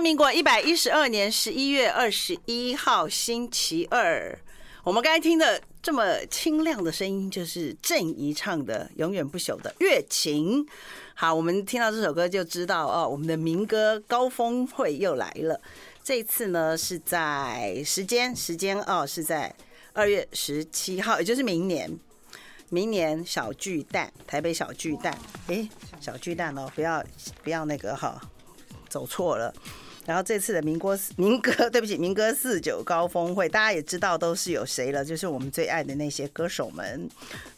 民国一百一十二年十一月二十一号星期二，我们刚才听的这么清亮的声音，就是郑怡唱的《永远不朽的月琴》。好，我们听到这首歌就知道哦，我们的民歌高峰会又来了。这次呢是在时间时间哦，是在二月十七号，也就是明年。明年小巨蛋，台北小巨蛋，哎，小巨蛋哦，不要不要那个哈。走错了，然后这次的民歌民歌，对不起，民歌四九高峰会，大家也知道都是有谁了，就是我们最爱的那些歌手们，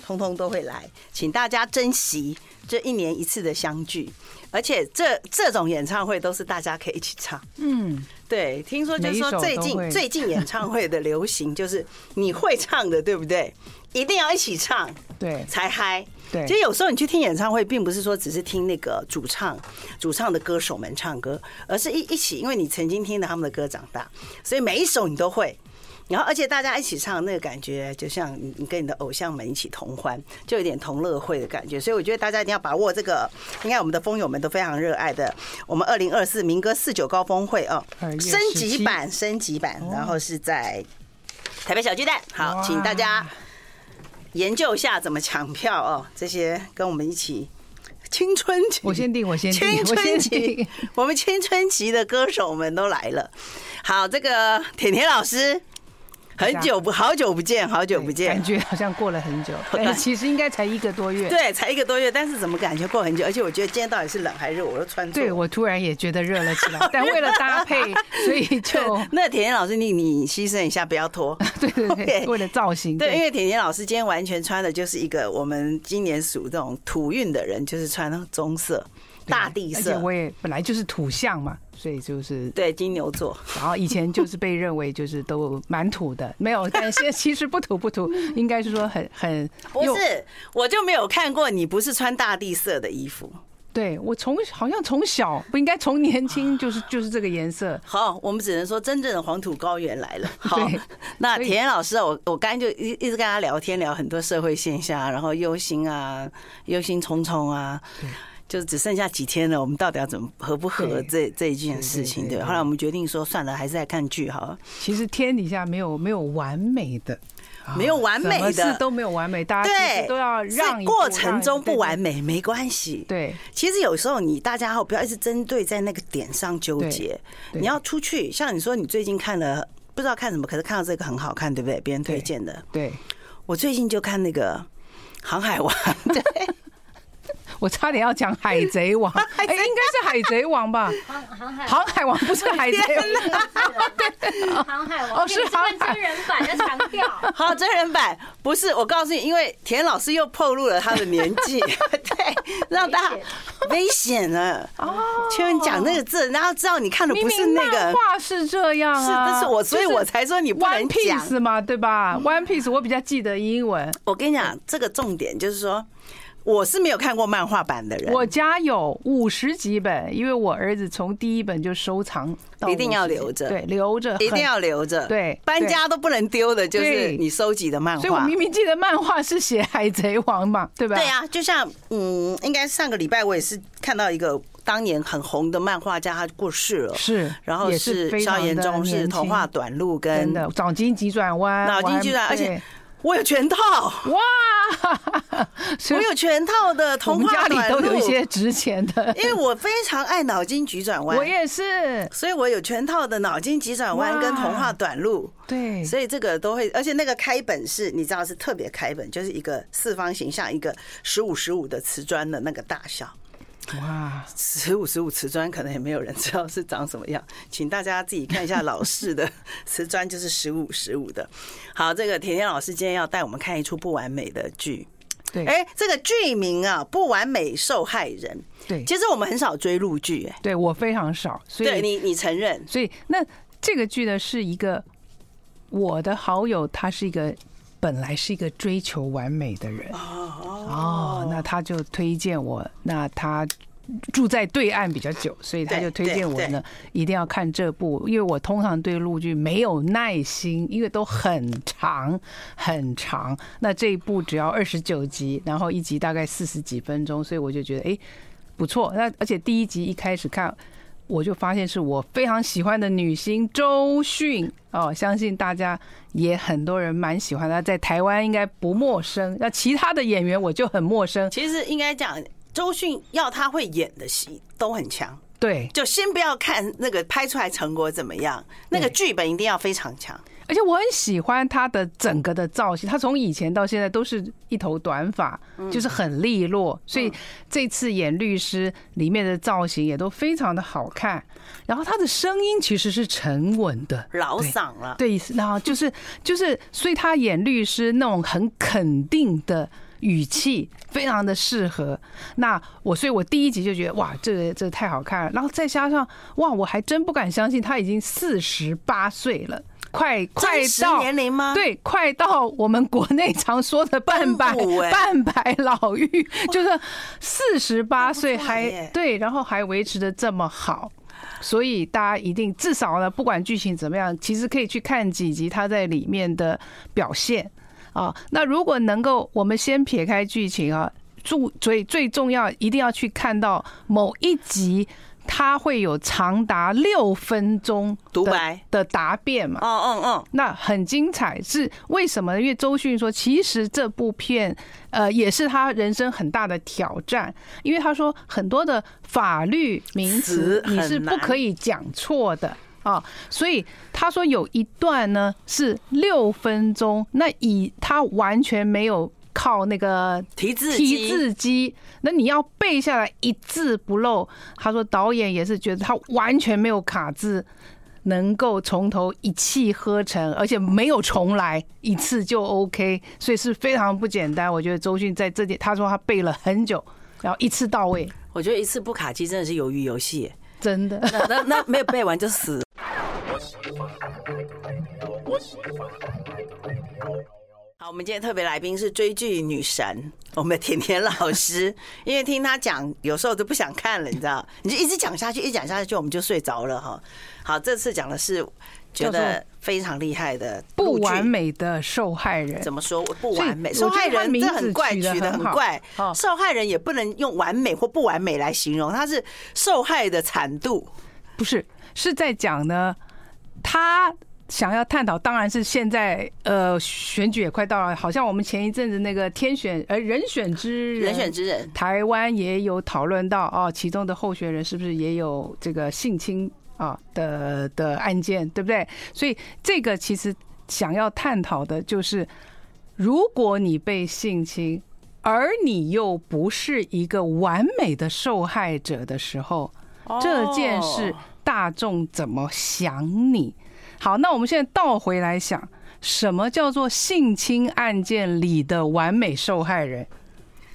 通通都会来，请大家珍惜这一年一次的相聚，而且这这种演唱会都是大家可以一起唱，嗯，对，听说就是说最近最近演唱会的流行就是你会唱的，对不对？一定要一起唱，对，才嗨。对，其实有时候你去听演唱会，并不是说只是听那个主唱、主唱的歌手们唱歌，而是一一起，因为你曾经听了他们的歌长大，所以每一首你都会。然后，而且大家一起唱，那个感觉就像你你跟你的偶像们一起同欢，就有点同乐会的感觉。所以我觉得大家一定要把握这个，应该我们的风友们都非常热爱的，我们二零二四民歌四九高峰会哦，升级版，升级版，然后是在台北小巨蛋。好，请大家。研究一下怎么抢票哦，这些跟我们一起青春期，我先定，我先定，青春期，我们青春期的歌手们都来了。好，这个甜甜老师。很久不，好久不见，好久不见，感觉好像过了很久。对，其实应该才一个多月。对，才一个多月，但是怎么感觉过很久？而且我觉得今天到底是冷还是热？我都穿。对，我突然也觉得热了起来。但为了搭配，所以就那甜甜老师，你你牺牲一下，不要脱。对对对，为了造型。对，因为甜甜老师今天完全穿的就是一个我们今年属这种土运的人，就是穿棕色。大地色，而且我也本来就是土象嘛，所以就是对金牛座。然后以前就是被认为就是都蛮土的，没有，但现在其实不土不土，应该是说很很不是，我就没有看过你不是穿大地色的衣服。对，我从好像从小不应该从年轻就是就是这个颜色。好，我们只能说真正的黄土高原来了。好，那甜甜老师，我我刚才就一一直跟他聊天，聊很多社会现象，然后忧心啊，忧心忡忡啊。就是只剩下几天了，我们到底要怎么合不合这这一件事情？对，后来我们决定说算了，还是来看剧好。其实天底下没有没有完美的，没有完美的，事都没有完美，大家对都要让过程中不完美没关系。对，其实有时候你大家不要一直针对在那个点上纠结，你要出去。像你说你最近看了不知道看什么，可是看到这个很好看，对不对？别人推荐的。对，我最近就看那个《航海王》。对。我差点要讲 海贼王，哎，应该是海贼王吧？航航海航海王不是海贼王，对，航海王哦，是航海真人版要强调。好，真人版不是，我告诉你，因为田老师又透露了他的年纪，对，让大家危险了哦。请问讲那个字，然后知道你看的不是那个话是这样啊？是，但是我所以我才说你不能讲嘛，对吧？One Piece 我比较记得英文。我跟你讲，这个重点就是说。我是没有看过漫画版的人，我家有五十几本，因为我儿子从第一本就收藏到，一定要留着，对，留着，一定要留着，对，搬家都不能丢的，就是你收集的漫画。所以我明明记得漫画是写海贼王嘛，对吧？对呀，就像嗯，应该上个礼拜我也是看到一个当年很红的漫画家，他过世了，是，然后是萧炎中，是童话短路跟脑筋急转弯，脑筋急转，而且。我有全套哇！我有全套的童话短路，都有一些值钱的，因为我非常爱脑筋急转弯。我也是，所以我有全套的脑筋急转弯跟童话短路。对，所以这个都会，而且那个开本是，你知道是特别开本，就是一个四方形，像一个十五十五的瓷砖的那个大小。哇，十五十五瓷砖可能也没有人知道是长什么样，请大家自己看一下老式的 瓷砖，就是十五十五的。好，这个甜甜老师今天要带我们看一出不完美的剧。对，哎，这个剧名啊，《不完美受害人》。对，其实我们很少追陆剧，哎，对我非常少，所以对你你承认？所以那这个剧呢，是一个我的好友，他是一个。本来是一个追求完美的人哦，那他就推荐我。那他住在对岸比较久，所以他就推荐我呢，一定要看这部。因为我通常对陆剧没有耐心，因为都很长很长。那这一部只要二十九集，然后一集大概四十几分钟，所以我就觉得哎不错。那而且第一集一开始看，我就发现是我非常喜欢的女星周迅哦，相信大家也很多人蛮喜欢她，在台湾应该不陌生。那其他的演员我就很陌生。其实应该讲，周迅要她会演的戏都很强。对，就先不要看那个拍出来成果怎么样，那个剧本一定要非常强。而且我很喜欢他的整个的造型，他从以前到现在都是一头短发，就是很利落。所以这次演律师里面的造型也都非常的好看。然后他的声音其实是沉稳的，老嗓了。对，然后就是就是，所以他演律师那种很肯定的语气，非常的适合。那我所以，我第一集就觉得哇，这个这个太好看了。然后再加上哇，我还真不敢相信他已经四十八岁了。快快到年龄吗？对，快到我们国内常说的半百 半百老妪，就是四十八岁还对，然后还维持的这么好，所以大家一定至少呢，不管剧情怎么样，其实可以去看几集他在里面的表现啊。那如果能够，我们先撇开剧情啊，注最最重要，一定要去看到某一集。他会有长达六分钟独白的答辩嘛？哦哦哦，那很精彩，是为什么呢？因为周迅说，其实这部片呃也是他人生很大的挑战，因为他说很多的法律名词你是不可以讲错的啊，所以他说有一段呢是六分钟，那以他完全没有。靠那个提字提字机，那你要背下来一字不漏。他说导演也是觉得他完全没有卡字，能够从头一气呵成，而且没有重来一次就 OK，所以是非常不简单。我觉得周迅在这点，他说他背了很久，然后一次到位。我觉得一次不卡机真的是鱿鱼游戏，真的。那那那没有背完就死。好，我们今天特别来宾是追剧女神，我们的甜甜老师。因为听她讲，有时候都不想看了，你知道？你就一直讲下去，一讲下去，我们就睡着了哈。好，这次讲的是觉得非常厉害的不完美的受害人。怎么说不完美？受害人这很怪，取得很怪。受害人也不能用完美或不完美来形容，他是受害的惨度。不是，是在讲呢，他。想要探讨，当然是现在呃选举也快到了，好像我们前一阵子那个天选呃人选之人，人选之人，台湾也有讨论到哦，其中的候选人是不是也有这个性侵啊的的案件，对不对？所以这个其实想要探讨的就是，如果你被性侵，而你又不是一个完美的受害者的时候，这件事大众怎么想你？好，那我们现在倒回来想，什么叫做性侵案件里的完美受害人？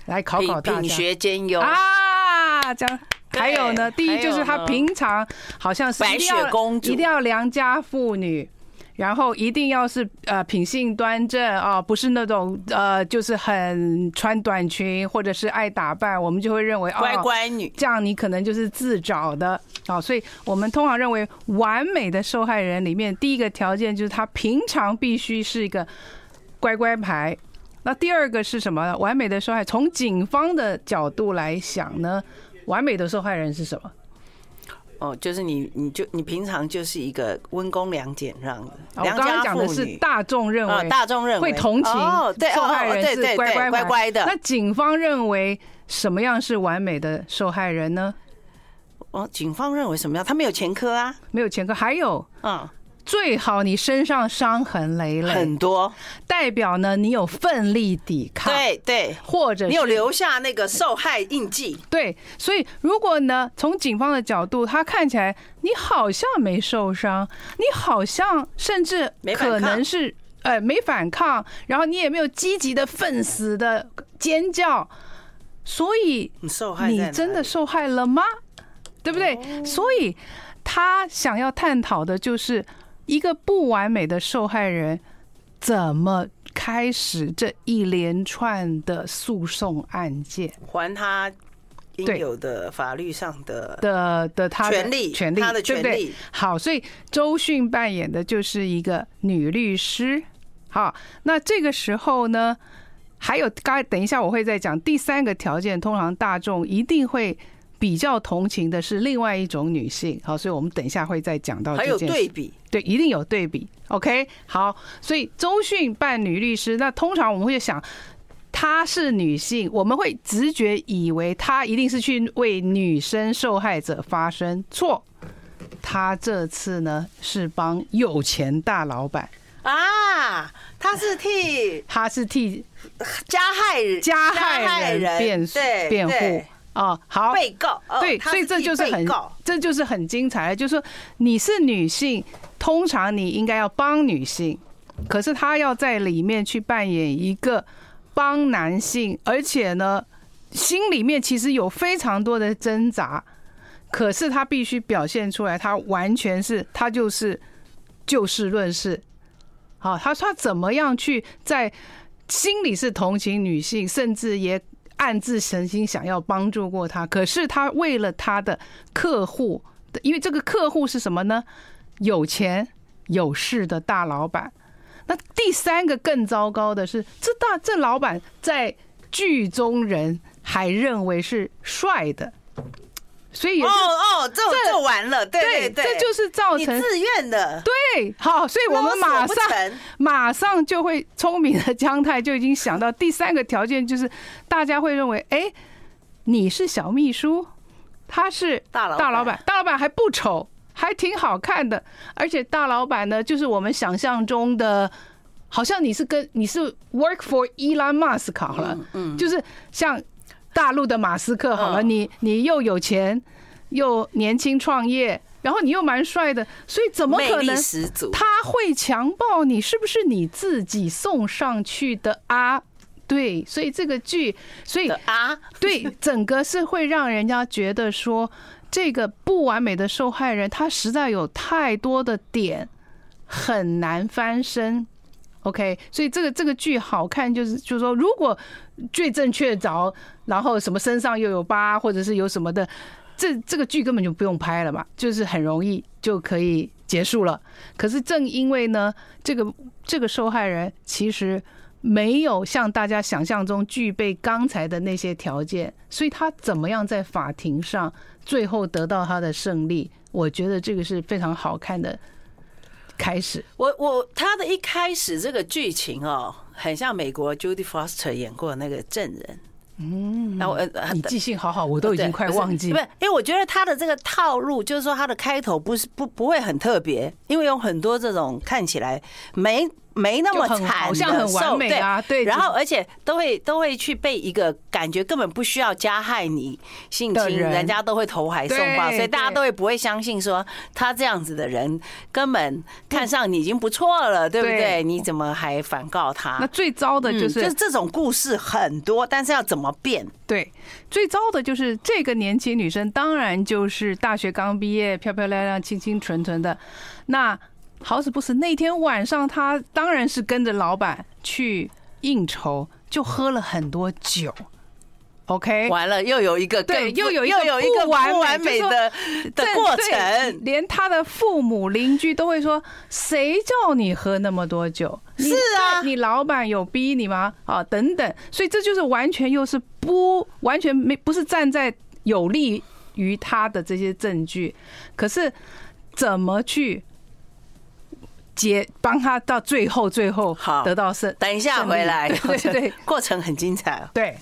来考考大家。品学兼优啊，这样。还有呢，第一就是他平常好像是白雪公主，一定要良家妇女。然后一定要是呃品性端正啊，不是那种呃就是很穿短裙或者是爱打扮，我们就会认为乖乖女，这样你可能就是自找的啊。所以我们通常认为完美的受害人里面，第一个条件就是他平常必须是一个乖乖牌。那第二个是什么？完美的受害，从警方的角度来想呢，完美的受害人是什么？哦，就是你，你就你平常就是一个温公良俭让的。我刚刚讲的是大众认为，大众认为会同情受害人是乖乖乖乖的。那警方认为什么样是完美的受害人呢？哦，警方认为什么样？他没有前科啊，没有前科，还有嗯。最好你身上伤痕累累很多，代表呢你有奋力抵抗，对对，或者你有留下那个受害印记，对。所以如果呢从警方的角度，他看起来你好像没受伤，你好像甚至可能是呃没反抗，然后你也没有积极的奋死的尖叫，所以你受害，你真的受害了吗？对不对？所以他想要探讨的就是。一个不完美的受害人，怎么开始这一连串的诉讼案件？还他应有的法律上的的的他的权利，权利，他的权利。好，所以周迅扮演的就是一个女律师。好，那这个时候呢，还有刚才等一下我会再讲第三个条件，通常大众一定会比较同情的是另外一种女性。好，所以我们等一下会再讲到。还有对比，对，一定有对比。OK，好，所以周迅扮女律师，那通常我们会想她是女性，我们会直觉以为她一定是去为女生受害者发声。错，她这次呢是帮有钱大老板啊，她是替她是替加害人加害人辩辩护。哦，好，被告对，所以这就是很，这就是很精彩的，就是说你是女性，通常你应该要帮女性，可是她要在里面去扮演一个帮男性，而且呢，心里面其实有非常多的挣扎，可是她必须表现出来，她完全是，她就是就事论事。好，她说她怎么样去在心里是同情女性，甚至也。暗自神心想要帮助过他，可是他为了他的客户，因为这个客户是什么呢？有钱有势的大老板。那第三个更糟糕的是，这大这老板在剧中人还认为是帅的。所以哦哦，这这完了，对对对，这就是造成你自愿的，对，好，所以我们马上马上就会聪明的姜太就已经想到第三个条件，就是大家会认为，哎，你是小秘书，他是大老大老板，大老板还不丑，还挺好看的，而且大老板呢，就是我们想象中的，好像你是跟你是 work for Elon Musk 好了，嗯，就是像。大陆的马斯克好了，你你又有钱，又年轻创业，然后你又蛮帅的，所以怎么可能他会强暴你？是不是你自己送上去的啊？对，所以这个剧，所以啊，对，整个是会让人家觉得说，这个不完美的受害人，他实在有太多的点很难翻身。OK，所以这个这个剧好看，就是就是说，如果最正确凿，然后什么身上又有疤，或者是有什么的，这这个剧根本就不用拍了嘛，就是很容易就可以结束了。可是正因为呢，这个这个受害人其实没有像大家想象中具备刚才的那些条件，所以他怎么样在法庭上最后得到他的胜利？我觉得这个是非常好看的。开始，我我他的一开始这个剧情哦，很像美国 Judy Foster 演过那个证人。嗯，那我你记性好好，我都已经快忘记。不是，因为我觉得他的这个套路，就是说他的开头不是不不会很特别，因为有很多这种看起来没。没那么惨，好像很完美啊，对。然后而且都会都会去被一个感觉根本不需要加害你性侵，人家都会投怀送抱，所以大家都会不会相信说他这样子的人根本看上你已经不错了，对不对？你怎么还反告他？那最糟的就是就是这种故事很多，但是要怎么变？对，最糟的就是这个年轻女生，当然就是大学刚毕业，漂漂亮亮、清清纯纯的那。好死不死，那天晚上他当然是跟着老板去应酬，就喝了很多酒。OK，完了又有一个对，又有又有一个完完美的的过程，连他的父母邻居都会说：“谁叫你喝那么多酒？是啊，你老板有逼你吗？”啊，等等，所以这就是完全又是不完全没不是站在有利于他的这些证据，可是怎么去？接帮他到最后，最后好得到胜。等一下回来，对对对，过程很精彩。对。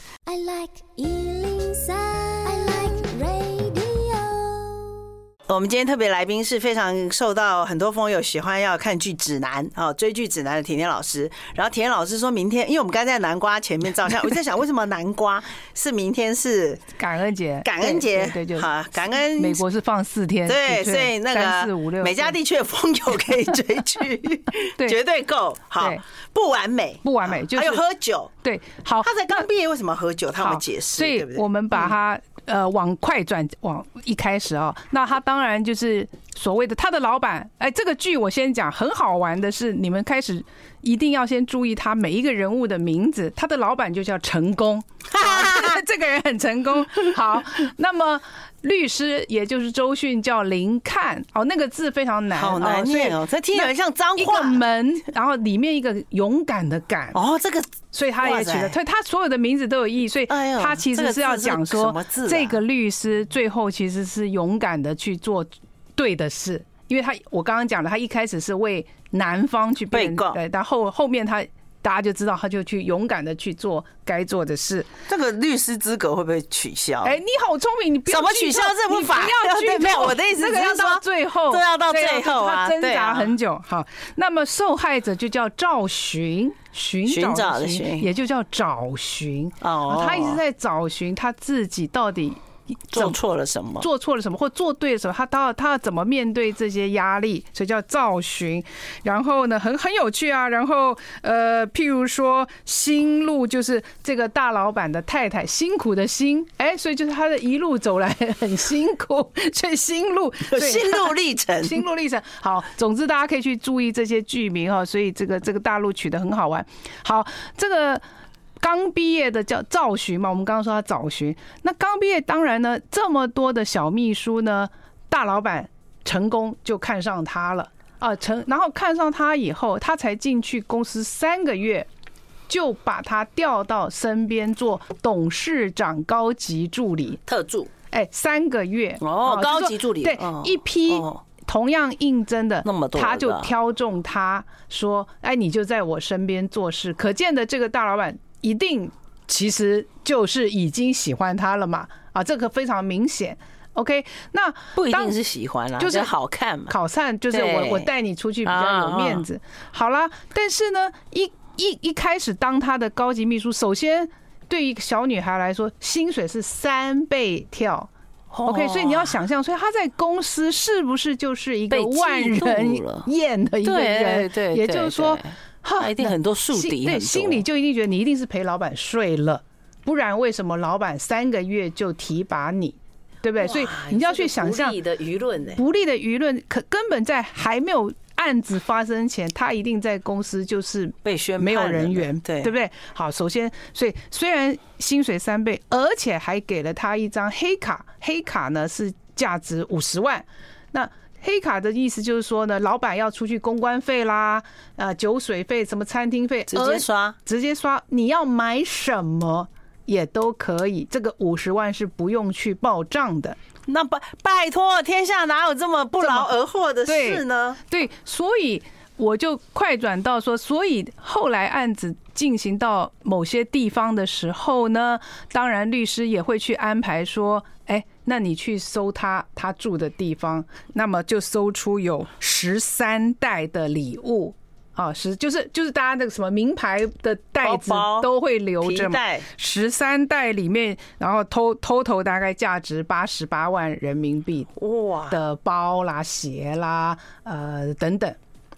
我们今天特别来宾是非常受到很多朋友喜欢要看剧指南啊，追剧指南的甜甜老师。然后甜甜老师说明天，因为我们刚才在南瓜前面照相，我在想为什么南瓜 是明天是感恩节？感恩节对就好，感恩美国是放四天，对，所以那个美加地区的风友可以追剧，绝对够好。不完美，不完美，就还有喝酒，对，好，他才刚毕业，为什么喝酒？他们解释，所以我们把他。呃，往快转往一开始啊，那他当然就是所谓的他的老板。哎，这个剧我先讲，很好玩的是，你们开始一定要先注意他每一个人物的名字。他的老板就叫成功，这个人很成功。好，那么律师也就是周迅叫林看。哦，那个字非常难，好难念哦，这听起来像脏话。一个门，然后里面一个勇敢的敢。哦，这个，所以他也取了，他他所有的名字都有意义，所以他其实是要讲说，这个律师最后其实是勇敢的去做对的事，因为他我刚刚讲了，他一开始是为男方去被告，对，但后后面他。大家就知道，他就去勇敢的去做该做的事。这个律师资格会不会取消？哎，你好聪明，你不要怎么取消这部法？不要 没有。我的意思是要到最后，都要到最后啊，挣扎很久。好，那么受害者就叫赵寻，寻找的寻，也就叫找寻。哦，他一直在找寻他自己到底。做错了什么？做错了什么，或做对了什么？他他他要怎么面对这些压力？所以叫造寻。然后呢，很很有趣啊。然后呃，譬如说，心路就是这个大老板的太太，辛苦的辛，哎，所以就是他的一路走来很辛苦，所以心路，心路历程，心路历程。好，总之大家可以去注意这些剧名哈。所以这个这个大陆取得很好玩。好，这个。刚毕业的叫赵寻嘛，我们刚刚说他找寻。那刚毕业，当然呢，这么多的小秘书呢，大老板成功就看上他了啊，成，然后看上他以后，他才进去公司三个月，就把他调到身边做董事长高级助理特助。哎，三个月哦，高级助理对，一批同样应征的那么多，他就挑中他说，哎，你就在我身边做事。可见的这个大老板。一定其实就是已经喜欢他了嘛？啊，这个非常明显。OK，那不一定是喜欢啦，就是好看嘛。好看就是我我带你出去比较有面子。好了，但是呢，一一一开始当他的高级秘书，首先对于一个小女孩来说，薪水是三倍跳。OK，所以你要想象，所以他在公司是不是就是一个万人厌的一个人？对，也就是说。他一定很多树敌，对，心里就一定觉得你一定是陪老板睡了，不然为什么老板三个月就提拔你，对不对？所以你就要去想象不利的舆论，不利的舆论，可根本在还没有案子发生前，他一定在公司就是被宣没有人员，对对不对？好，首先，所以虽然薪水三倍，而且还给了他一张黑卡，黑卡呢是价值五十万，那。黑卡的意思就是说呢，老板要出去公关费啦，呃，酒水费、什么餐厅费，直接刷，直接刷。你要买什么也都可以，这个五十万是不用去报账的。那拜拜托，天下哪有这么不劳而获的事呢？对，所以我就快转到说，所以后来案子进行到某些地方的时候呢，当然律师也会去安排说，哎。那你去搜他他住的地方，那么就搜出有十三袋的礼物。啊，十就是就是大家那个什么名牌的袋子都会留着嘛，十三袋里面，然后 total 大概价值八十八万人民币哇。的包啦鞋啦呃等等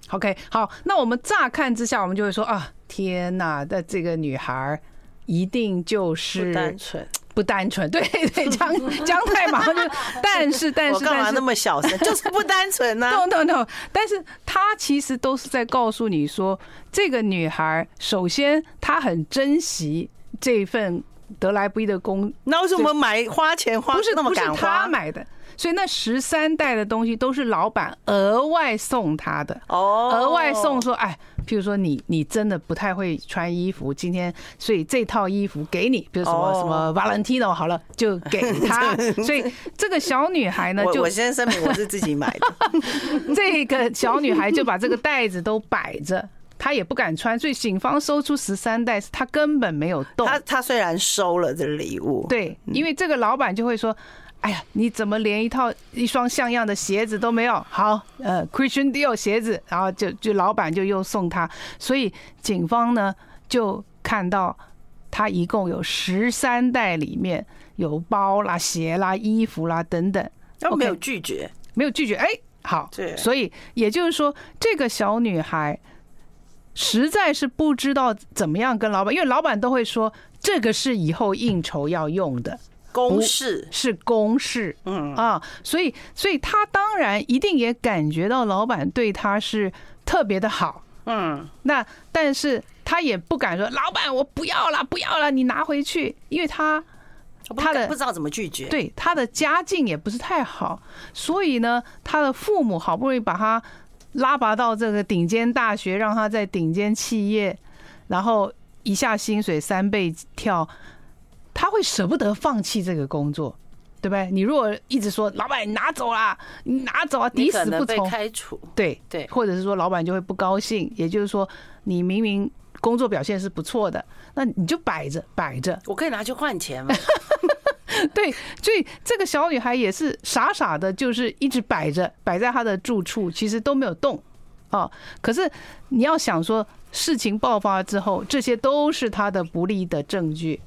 ，OK 好，那我们乍看之下，我们就会说啊，天呐，那这个女孩一定就是单纯。不单纯，对对，姜姜太马上就，但是 但是干嘛那么小声？就是不单纯呢。No no no，但是他其实都是在告诉你说，这个女孩首先她很珍惜这份得来不易的工。那为什么买花钱花不是那么敢花？不是他买的，所以那十三袋的东西都是老板额外送他的。哦，额外送说，哎。譬如说你你真的不太会穿衣服，今天所以这套衣服给你，比如什么什么 Valentino 好了，就给他。所以这个小女孩呢，就我先声明我是自己买的。这个小女孩就把这个袋子都摆着，她也不敢穿，所以警方搜出十三袋，她根本没有动。她她虽然收了这礼物，对，因为这个老板就会说。哎呀，你怎么连一套一双像样的鞋子都没有？好，呃，Christian Dior 鞋子，然后就就老板就又送他，所以警方呢就看到他一共有十三袋，里面有包啦、鞋啦、衣服啦等等，都没有拒绝，没有拒绝。哎，好，所以也就是说，这个小女孩实在是不知道怎么样跟老板，因为老板都会说这个是以后应酬要用的。公事是公事，嗯。啊，所以所以他当然一定也感觉到老板对他是特别的好，嗯，那但是他也不敢说老板我不要了不要了，你拿回去，因为他他的不知道怎么拒绝，对他的家境也不是太好，所以呢，他的父母好不容易把他拉拔到这个顶尖大学，让他在顶尖企业，然后一下薪水三倍跳，他会舍不得放弃这个工作，对不对？你如果一直说老板你拿走啦，你拿走啊，抵死不从，开除，对对，或者是说老板就会不高兴，也就是说你明明工作表现是不错的，那你就摆着摆着，我可以拿去换钱吗？对，所以这个小女孩也是傻傻的，就是一直摆着，摆在她的住处，其实都没有动啊。可是你要想说，事情爆发之后，这些都是她的不利的证据，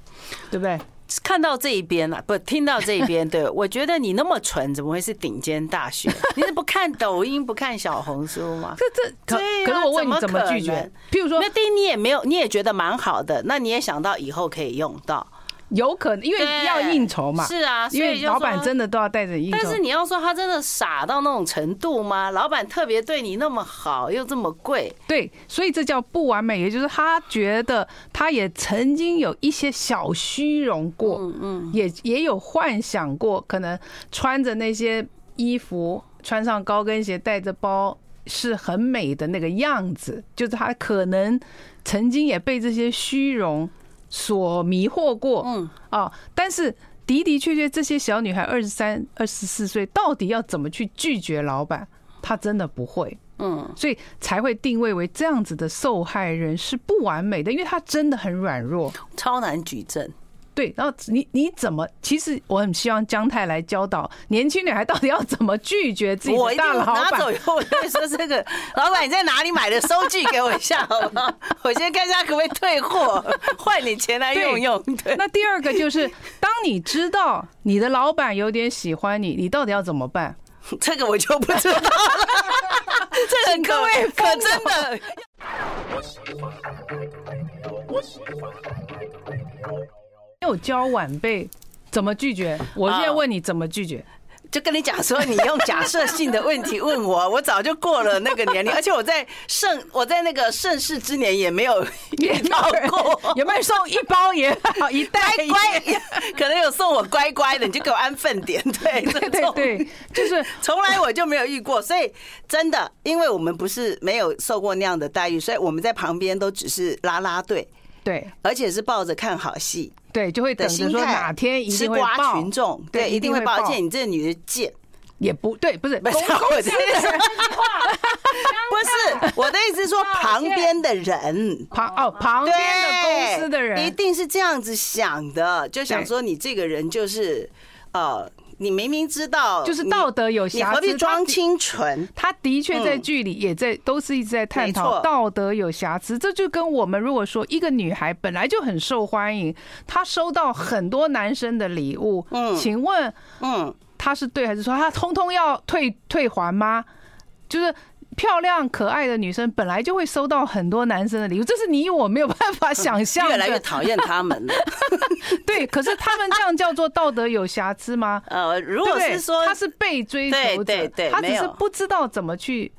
对不对？看到这一边啊，不听到这一边，对，我觉得你那么蠢，怎么会是顶尖大学？你是不看抖音，不看小红书吗？这这可可是我问你怎么拒绝？譬如说，那第一你也没有，你也觉得蛮好的，那你也想到以后可以用到。有可能，因为要应酬嘛。是啊，因为老板真的都要带着应酬。但是你要说他真的傻到那种程度吗？老板特别对你那么好，又这么贵。对，所以这叫不完美，也就是他觉得他也曾经有一些小虚荣过，嗯嗯，也也有幻想过，可能穿着那些衣服，穿上高跟鞋，带着包是很美的那个样子，就是他可能曾经也被这些虚荣。所迷惑过，嗯。啊，但是的的确确，这些小女孩二十三、二十四岁，到底要怎么去拒绝老板？她真的不会，嗯，所以才会定位为这样子的受害人是不完美的，因为她真的很软弱，超难举证。对，然后你你怎么？其实我很希望姜太来教导年轻女孩到底要怎么拒绝自己的大老板。拿走以后，我会说这个 老板你在哪里买的？收据给我一下好不好？我先看一下可不可以退货，换你钱来用用。对。那第二个就是，当你知道你的老板有点喜欢你，你到底要怎么办？这个我就不知道了。这个各位可真的。没有教晚辈怎么拒绝，我现在问你怎么拒绝，就跟你讲说，你用假设性的问题问我，我早就过了那个年龄，而且我在盛我在那个盛世之年也没有遇到过，有没有送一包也好一袋可能有送我乖乖的，你就给我安分点，对对对对，就是从来我就没有遇过，所以真的，因为我们不是没有受过那样的待遇，所以我们在旁边都只是拉拉队，对，而且是抱着看好戏。对，就会等着说哪天一定会报群众，对，一定会报。而且你这个女的贱，也不对，不是，不是，不是，我的意思是说旁边的人，旁哦，旁边的公司的人，一定是这样子想的，就想说你这个人就是呃。你明明知道就是道德有瑕疵，你何必装清纯？他的确在剧里也在，都是一直在探讨道德有瑕疵。这就跟我们如果说一个女孩本来就很受欢迎，她收到很多男生的礼物，嗯，请问，嗯，她是对还是错？她通通要退退还吗？就是。漂亮可爱的女生本来就会收到很多男生的礼物，这是你我没有办法想象。越来越讨厌他们了。对，可是他们这样叫做道德有瑕疵吗？呃，如果是说他是被追求者，他只是不知道怎么去。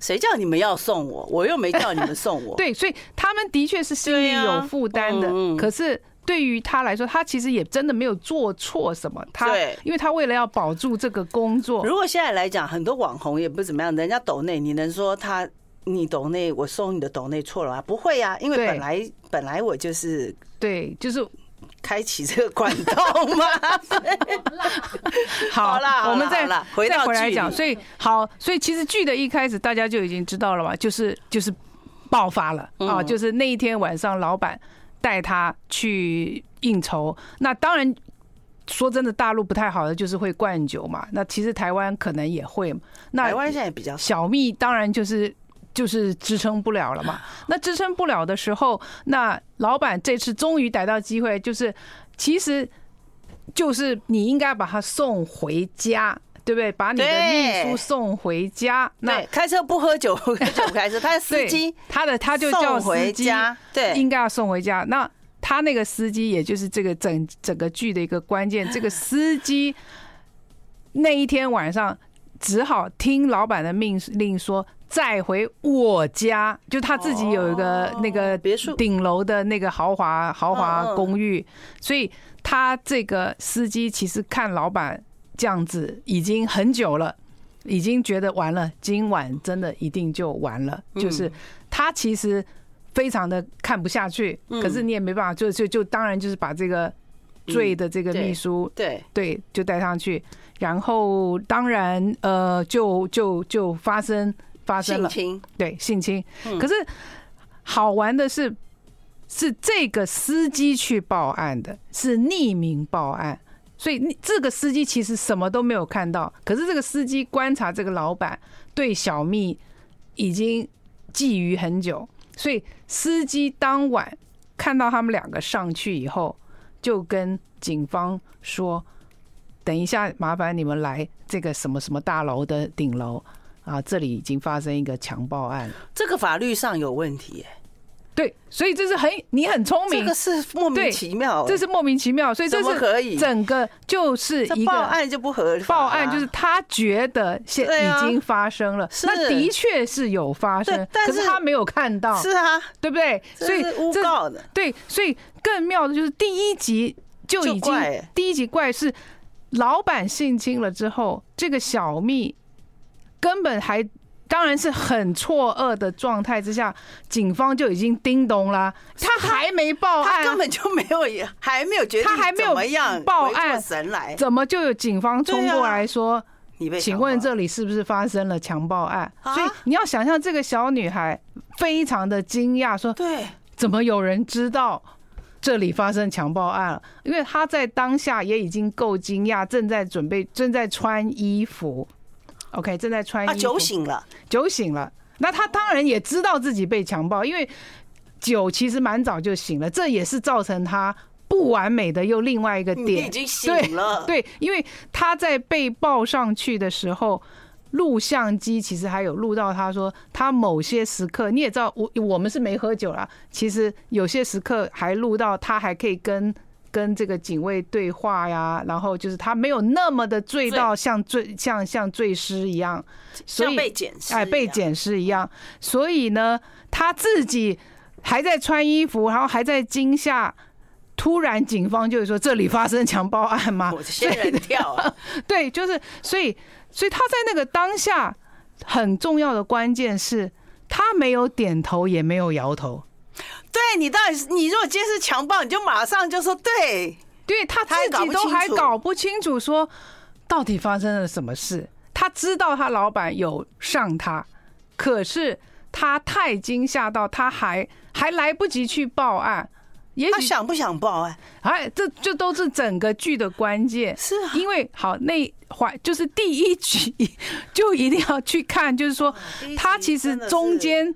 谁叫你们要送我？我又没叫你们送我。对，所以他们的确是心里有负担的。可是。对于他来说，他其实也真的没有做错什么。他，因为他为了要保住这个工作。如果现在来讲，很多网红也不怎么样，人家抖内，你能说他你抖内我收你的抖内错了吗？不会呀，因为本来本来我就是对，就是开启这个管道嘛。好啦，我们再回到回来讲。所以好，所以其实剧的一开始大家就已经知道了嘛，就是就是爆发了啊，就是那一天晚上老板。带他去应酬，那当然说真的，大陆不太好的就是会灌酒嘛。那其实台湾可能也会，那台湾现在也比较小蜜，当然就是就是支撑不了了嘛。那支撑不了的时候，那老板这次终于逮到机会，就是其实就是你应该把他送回家。对不对？把你的秘书送回家。那开车不喝酒，喝 酒不开车。他的司机，他的他就叫司机，对，应该要送回家。那他那个司机，也就是这个整整个剧的一个关键。这个司机那一天晚上只好听老板的命令，说再回我家。就他自己有一个那个别墅顶楼的那个豪华豪华公寓，所以他这个司机其实看老板这样子已经很久了，已经觉得完了，今晚真的一定就完了。就是他其实非常的看不下去，可是你也没办法，就就就当然就是把这个罪的这个秘书对对。就带上去，然后当然呃就就就发生发生了。性侵，对性侵，可是好玩的是。是这个司机去报案的，是匿名报案，所以这个司机其实什么都没有看到。可是这个司机观察这个老板对小蜜已经觊觎很久，所以司机当晚看到他们两个上去以后，就跟警方说：“等一下，麻烦你们来这个什么什么大楼的顶楼啊，这里已经发生一个强暴案。”这个法律上有问题。对，所以这是很你很聪明，这个是莫名其妙，这是莫名其妙，所以这是可以？整个就是一个报案就不合法，报案就是他觉得现已经发生了，那的确是有发生，但是他没有看到，是啊，对不对？所以诬告的，对，所以更妙的就是第一集就已经第一集怪是老板性侵了之后，这个小蜜根本还。当然是很错愕的状态之下，警方就已经叮咚啦，他还没报案，他根本就没有，还没有决定，他还没有报案，神来，怎么就有警方冲过来说？请问这里是不是发生了强暴案？所以你要想象这个小女孩非常的惊讶，说：对，怎么有人知道这里发生强暴案了？因为她在当下也已经够惊讶，正在准备，正在穿衣服。OK，正在穿衣服。他酒醒了，酒醒了。那他当然也知道自己被强暴，因为酒其实蛮早就醒了，这也是造成他不完美的又另外一个点。已经醒了。对，对，因为他在被抱上去的时候，录像机其实还有录到他说，他某些时刻你也知道，我我们是没喝酒啦，其实有些时刻还录到他还可以跟。跟这个警卫对话呀，然后就是他没有那么的醉到像醉像像醉尸一样，所以被捡尸哎被捡尸一样，所以呢他自己还在穿衣服，然后还在惊吓，突然警方就是说，这里发生强暴案吗？我仙人跳啊，对，就是所以所以他在那个当下很重要的关键是他没有点头也没有摇头。对，你到底是你如果今天是强暴，你就马上就说对，对他自己都还搞不清楚说到底发生了什么事。他知道他老板有上他，可是他太惊吓到，他还还来不及去报案。也许他想不想报案？哎，这这都是整个剧的关键。是啊，因为好那环就是第一集 就一定要去看，就是说他其实中间。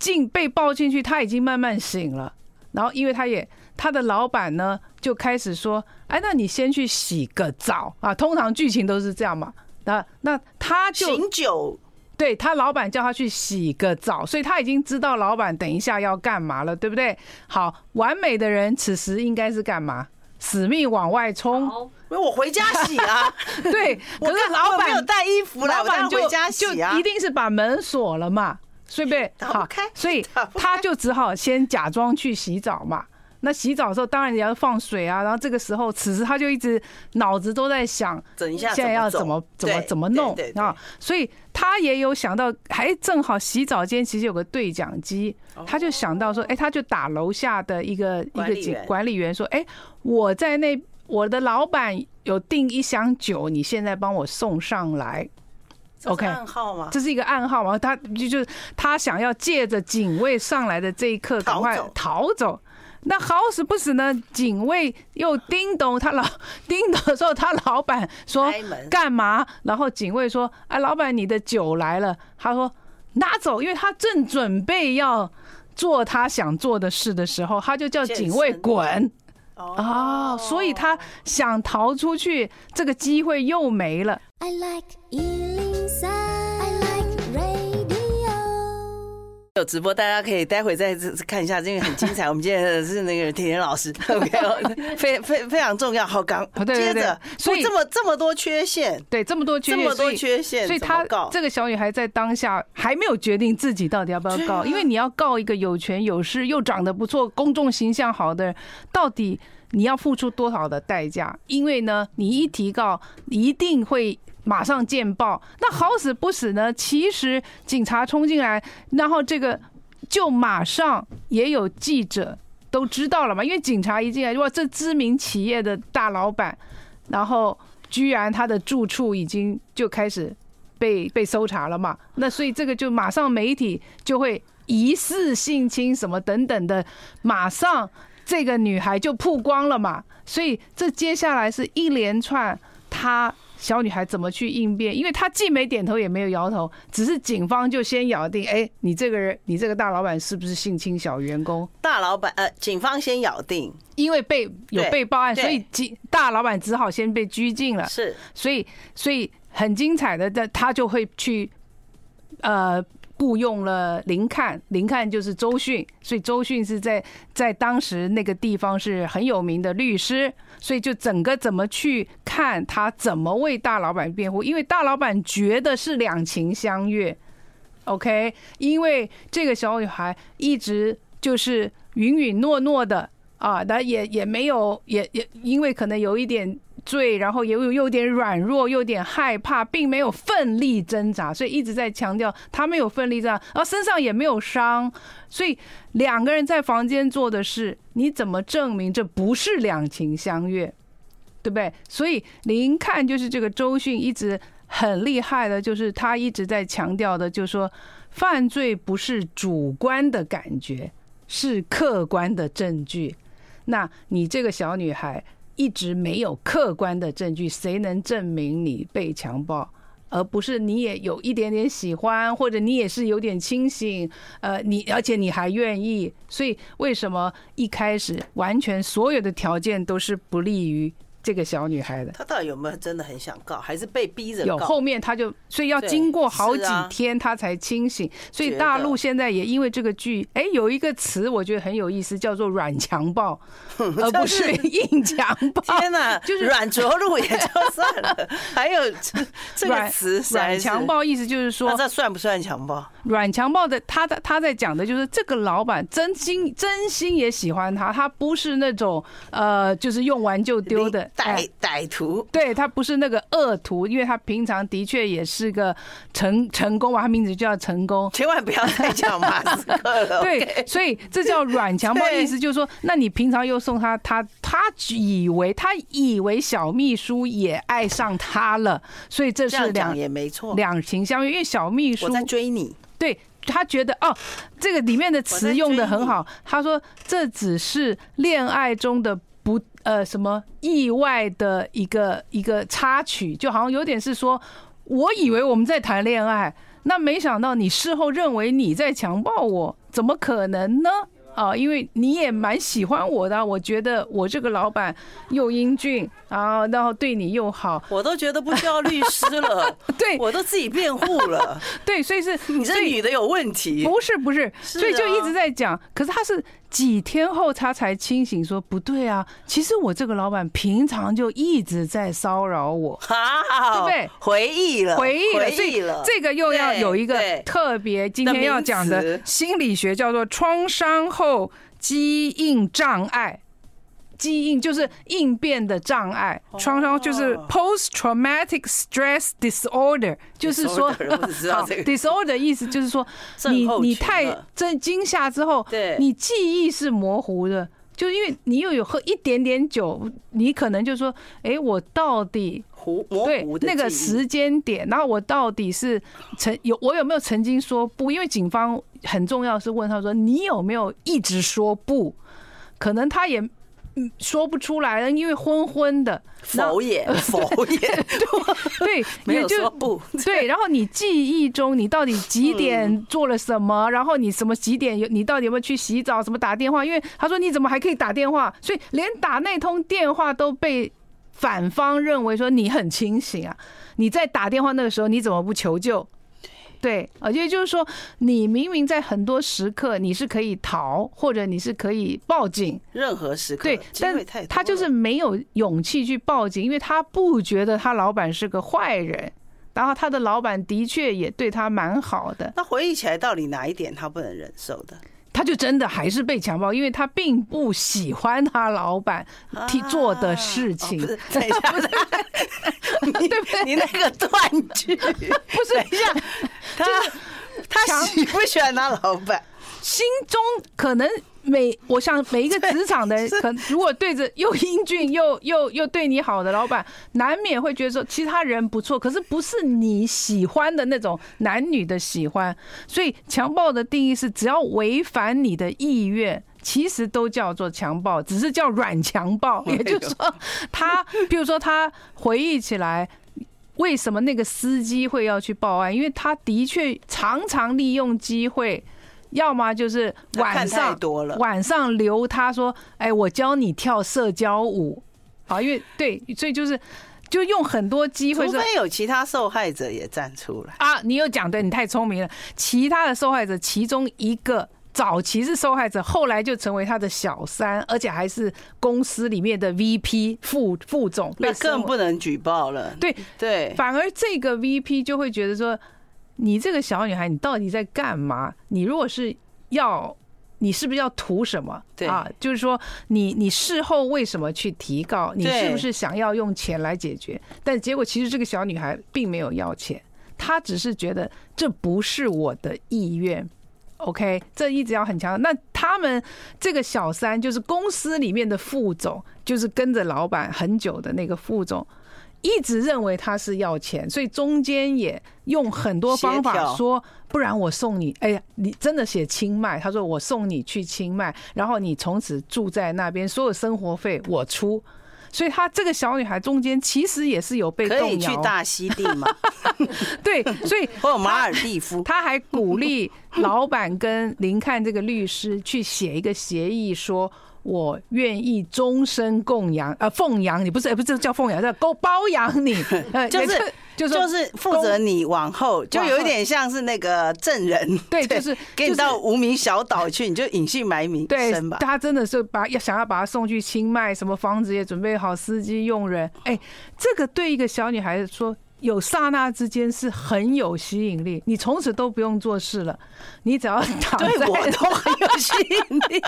进被抱进去，他已经慢慢醒了。然后，因为他也他的老板呢，就开始说：“哎，那你先去洗个澡啊。”通常剧情都是这样嘛。那那他就醒酒，对他老板叫他去洗个澡，所以他已经知道老板等一下要干嘛了，对不对？好，完美的人此时应该是干嘛？死命往外冲，因为我回家洗啊。对，可是老板没有带衣服，老板就回家洗啊，就一定是把门锁了嘛。所以被好，所以 他就只好先假装去洗澡嘛。那洗澡的时候，当然也要放水啊。然后这个时候，此时他就一直脑子都在想，等一下现在要怎么怎么怎么弄啊。所以他也有想到，还正好洗澡间其实有个对讲机，他就想到说，哎，他就打楼下的一个一个警管理员说，哎，我在那，我的老板有订一箱酒，你现在帮我送上来。OK，暗号吗？这是一个暗号嘛？他就就是他想要借着警卫上来的这一刻赶快逃走。那好死不死呢？警卫又叮咚，他老 叮咚的时候，他老板说干嘛？然后警卫说：“哎，老板，你的酒来了。”他说：“拿走。”因为他正准备要做他想做的事的时候，他就叫警卫滚。哦，所以他想逃出去，这个机会又没了。I like 有直播，大家可以待会再看一下，因为很精彩。我们今天是那个甜甜老师，OK，非非非常重要。好，刚接着，所以这么这么多缺陷，对，这么多缺陷，这么多缺陷，所以他这个小女孩在当下还没有决定自己到底要不要告，因为你要告一个有权有势又长得不错、公众形象好的，到底你要付出多少的代价？因为呢，你一提告，一定会马上见报。那好死不死呢？其实警察冲进来，然后这个就马上也有记者都知道了嘛。因为警察一进来，哇，这知名企业的大老板，然后居然他的住处已经就开始被被搜查了嘛。那所以这个就马上媒体就会疑似性侵什么等等的，马上。这个女孩就曝光了嘛，所以这接下来是一连串，她小女孩怎么去应变？因为她既没点头也没有摇头，只是警方就先咬定，哎，你这个人，你这个大老板是不是性侵小员工？大老板，呃，警方先咬定，因为被有被报案，所以警大老板只好先被拘禁了。是，所以所以很精彩的，但他就会去，呃。雇佣了林看，林看就是周迅，所以周迅是在在当时那个地方是很有名的律师，所以就整个怎么去看他怎么为大老板辩护，因为大老板觉得是两情相悦，OK，因为这个小女孩一直就是允允诺诺的啊，那也也没有也也因为可能有一点。罪，然后也有有点软弱，有点害怕，并没有奋力挣扎，所以一直在强调他没有奋力挣扎，然后身上也没有伤，所以两个人在房间做的事，你怎么证明这不是两情相悦，对不对？所以您看，就是这个周迅一直很厉害的，就是他一直在强调的，就是说犯罪不是主观的感觉，是客观的证据。那你这个小女孩。一直没有客观的证据，谁能证明你被强暴，而不是你也有一点点喜欢，或者你也是有点清醒，呃，你而且你还愿意，所以为什么一开始完全所有的条件都是不利于？这个小女孩的，她到底有没有真的很想告，还是被逼着告？有后面她就，所以要经过好几天她才清醒。所以大陆现在也因为这个剧，哎，有一个词我觉得很有意思，叫做“软强暴”，而不是硬强暴。天哪，就是软着陆也就算了，还有这个词“软强暴”，意思就是说，这算不算强暴？软强暴的，他的他在讲的就是这个老板真心真心也喜欢他，他不是那种呃，就是用完就丢的。歹歹徒，对，他不是那个恶徒，因为他平常的确也是个成成功嘛，他名字就叫成功。千万不要再叫马斯克了。对，所以这叫软强暴，意思就是说，那你平常又送他，他他以为他以为小秘书也爱上他了，所以这是两也没错，两情相悦。因为小秘书我在追你，对他觉得哦，这个里面的词用的很好。他说这只是恋爱中的。不，呃，什么意外的一个一个插曲，就好像有点是说，我以为我们在谈恋爱，那没想到你事后认为你在强暴我，怎么可能呢？啊，因为你也蛮喜欢我的，我觉得我这个老板又英俊啊，然后对你又好，我都觉得不需要律师了，对。我都自己辩护了，对，所以是你这女的有问题，不是不是，所以就一直在讲，可是他是。几天后，他才清醒，说不对啊，其实我这个老板平常就一直在骚扰我，对不对？回忆了，回忆了，所以这个又要有一个特别今天要讲的心理学，叫做创伤后基因障碍。记忆就是应变的障碍，创伤就是 post traumatic stress disorder，就是说，disorder 意思就是说，你你太震惊吓之后，你记忆是模糊的，就因为你又有喝一点点酒，你可能就说，哎，我到底对那个时间点，然后我到底是曾有我有没有曾经说不？因为警方很重要是问他说，你有没有一直说不？可能他也。说不出来了，因为昏昏的。否也，否也，对，没有说不 对。然后你记忆中，你到底几点做了什么？然后你什么几点有？你到底有没有去洗澡？什么打电话？因为他说你怎么还可以打电话？所以连打那通电话都被反方认为说你很清醒啊！你在打电话那个时候，你怎么不求救？对，而且就是说，你明明在很多时刻你是可以逃，或者你是可以报警，任何时刻。对，但他就是没有勇气去报警，因为他不觉得他老板是个坏人，然后他的老板的确也对他蛮好的。那回忆起来，到底哪一点他不能忍受的？他就真的还是被强暴，因为他并不喜欢他老板替做的事情。啊哦、等一下，对不对？你那个断句 不是？等一下，他他喜不喜欢他老板？心中可能。每我想每一个职场的，可如果对着又英俊又又又对你好的老板，难免会觉得说其他人不错，可是不是你喜欢的那种男女的喜欢。所以强暴的定义是，只要违反你的意愿，其实都叫做强暴，只是叫软强暴。也就是说，他比如说他回忆起来，为什么那个司机会要去报案？因为他的确常常利用机会。要么就是晚上晚上留他说，哎，我教你跳社交舞，好，因为对，所以就是就用很多机会，除非有其他受害者也站出来啊。你有讲对，你太聪明了。其他的受害者，其中一个早期是受害者，后来就成为他的小三，而且还是公司里面的 VP 副副总，那更不能举报了。对对，反而这个 VP 就会觉得说。你这个小女孩，你到底在干嘛？你如果是要，你是不是要图什么？对啊，就是说你你事后为什么去提告？你是不是想要用钱来解决？但结果其实这个小女孩并没有要钱，她只是觉得这不是我的意愿。OK，这一直要很强。那他们这个小三就是公司里面的副总，就是跟着老板很久的那个副总。一直认为他是要钱，所以中间也用很多方法说，不然我送你。哎呀，你真的写清迈，他说我送你去清迈，然后你从此住在那边，所有生活费我出。所以，他这个小女孩中间其实也是有被动摇。可以去大溪地嘛？对，所以 或马尔蒂夫，他还鼓励 老板跟林看这个律师去写一个协议说。我愿意终身供养，呃，奉养你，不是，不是叫奉养，叫包包养你，就是就是就是负责你往后，就有一点像是那个证人，对，就是给你到无名小岛去，你就隐姓埋名，对，他真的是把要想要把他送去清迈，什么房子也准备好，司机佣人，哎，这个对一个小女孩子说。有刹那之间是很有吸引力，你从此都不用做事了，你只要躺在，对我都很有吸引力，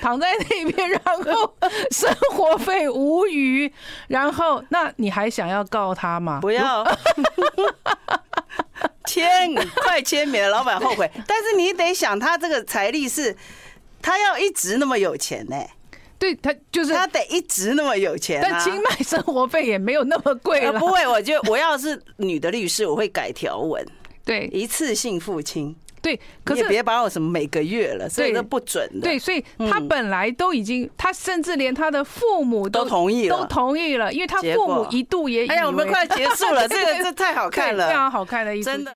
躺在那边，然后生活费无余，然后那你还想要告他吗？不要，签快签，免得老板后悔。但是你得想，他这个财力是，他要一直那么有钱呢、欸。对他就是他得一直那么有钱，但清迈生活费也没有那么贵了。不会，我就我要是女的律师，我会改条文，对，一次性付清。对，可是别把我什么每个月了，所以都不准的。对，所以他本来都已经，他甚至连他的父母都同意了，都同意了，因为他父母一度也。哎呀，我们快结束了，这个这太好看了，非常好看的一，真的。